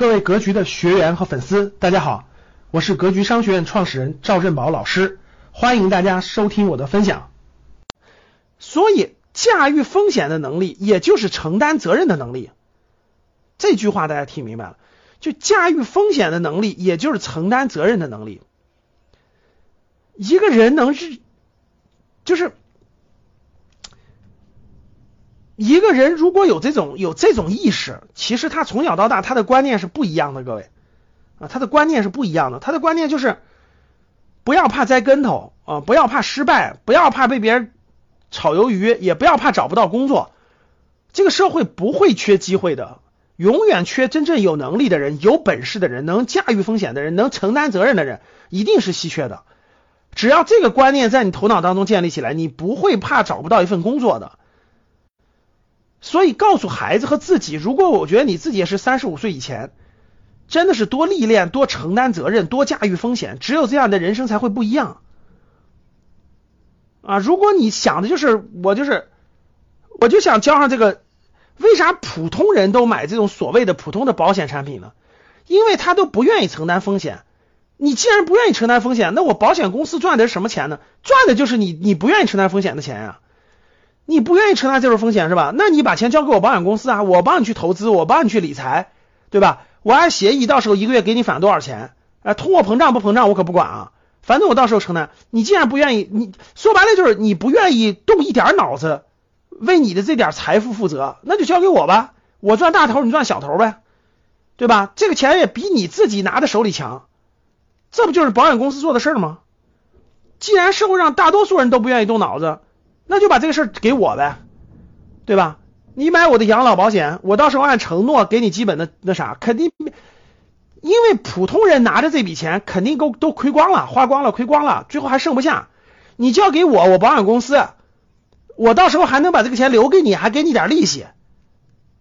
各位格局的学员和粉丝，大家好，我是格局商学院创始人赵振宝老师，欢迎大家收听我的分享。所以，驾驭风险的能力，也就是承担责任的能力。这句话大家听明白了？就驾驭风险的能力，也就是承担责任的能力。一个人能是，就是一个人如果有这种有这种意识，其实他从小到大他的观念是不一样的，各位啊，他的观念是不一样的。他的观念就是不要怕栽跟头啊，不要怕失败，不要怕被别人炒鱿鱼，也不要怕找不到工作。这个社会不会缺机会的。永远缺真正有能力的人、有本事的人、能驾驭风险的人、能承担责任的人，一定是稀缺的。只要这个观念在你头脑当中建立起来，你不会怕找不到一份工作的。所以，告诉孩子和自己，如果我觉得你自己也是三十五岁以前，真的是多历练、多承担责任、多驾驭风险，只有这样的人生才会不一样。啊，如果你想的就是我就是，我就想交上这个。为啥普通人都买这种所谓的普通的保险产品呢？因为他都不愿意承担风险。你既然不愿意承担风险，那我保险公司赚的是什么钱呢？赚的就是你你不愿意承担风险的钱呀。你不愿意承担这种风险是吧？那你把钱交给我保险公司啊，我帮你去投资，我帮你去理财，对吧？我按协议，到时候一个月给你返多少钱？啊，通货膨胀不膨胀我可不管啊，反正我到时候承担。你既然不愿意，你说白了就是你不愿意动一点脑子。为你的这点财富负责，那就交给我吧，我赚大头，你赚小头呗，对吧？这个钱也比你自己拿在手里强，这不就是保险公司做的事儿吗？既然社会上大多数人都不愿意动脑子，那就把这个事儿给我呗，对吧？你买我的养老保险，我到时候按承诺给你基本的那啥，肯定，因为普通人拿着这笔钱肯定都都亏光了，花光了，亏光了，最后还剩不下，你交给我，我保险公司。我到时候还能把这个钱留给你，还给你点利息。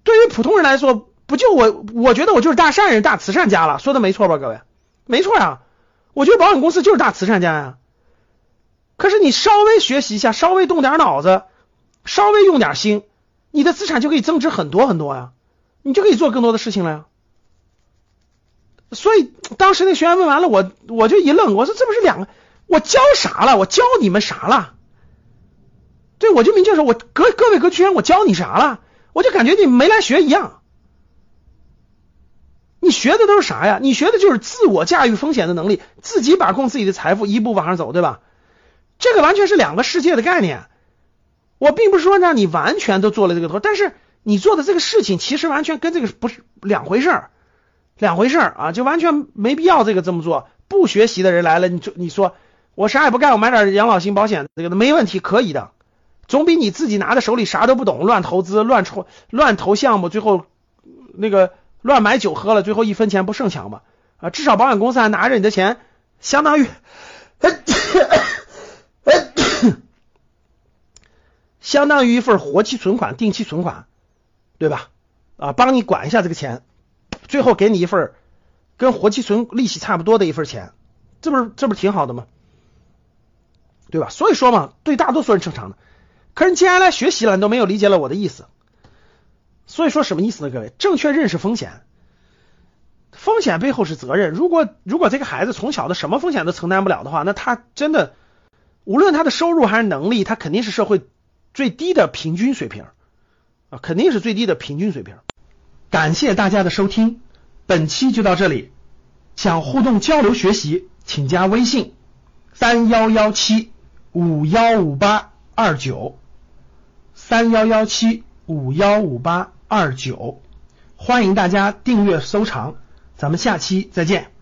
对于普通人来说，不就我？我觉得我就是大善人、大慈善家了。说的没错吧，各位？没错呀，我觉得保险公司就是大慈善家呀。可是你稍微学习一下，稍微动点脑子，稍微用点心，你的资产就可以增值很多很多呀，你就可以做更多的事情了呀。所以当时那学员问完了，我我就一愣，我说这不是两个？我教啥了？我教你们啥了？对，我就明确说，我各各位格局员，我教你啥了？我就感觉你没来学一样。你学的都是啥呀？你学的就是自我驾驭风险的能力，自己把控自己的财富，一步往上走，对吧？这个完全是两个世界的概念。我并不是说让你完全都做了这个头，但是你做的这个事情其实完全跟这个不是两回事儿，两回事儿啊，就完全没必要这个这么做。不学习的人来了，你就你说我啥也不干，我买点养老型保险，这个没问题，可以的。总比你自己拿在手里啥都不懂，乱投资、乱抽、乱投项目，最后那个乱买酒喝了，最后一分钱不剩强吧？啊，至少保险公司还拿着你的钱，相当于相当于一份活期存款、定期存款，对吧？啊，帮你管一下这个钱，最后给你一份跟活期存利息差不多的一份钱，这不是这不是挺好的吗？对吧？所以说嘛，对大多数人正常的。可是你既然来学习了，你都没有理解了我的意思。所以说什么意思呢？各位，正确认识风险，风险背后是责任。如果如果这个孩子从小的什么风险都承担不了的话，那他真的无论他的收入还是能力，他肯定是社会最低的平均水平啊，肯定是最低的平均水平。感谢大家的收听，本期就到这里。想互动交流学习，请加微信三幺幺七五幺五八二九。三幺幺七五幺五八二九，欢迎大家订阅收藏，咱们下期再见。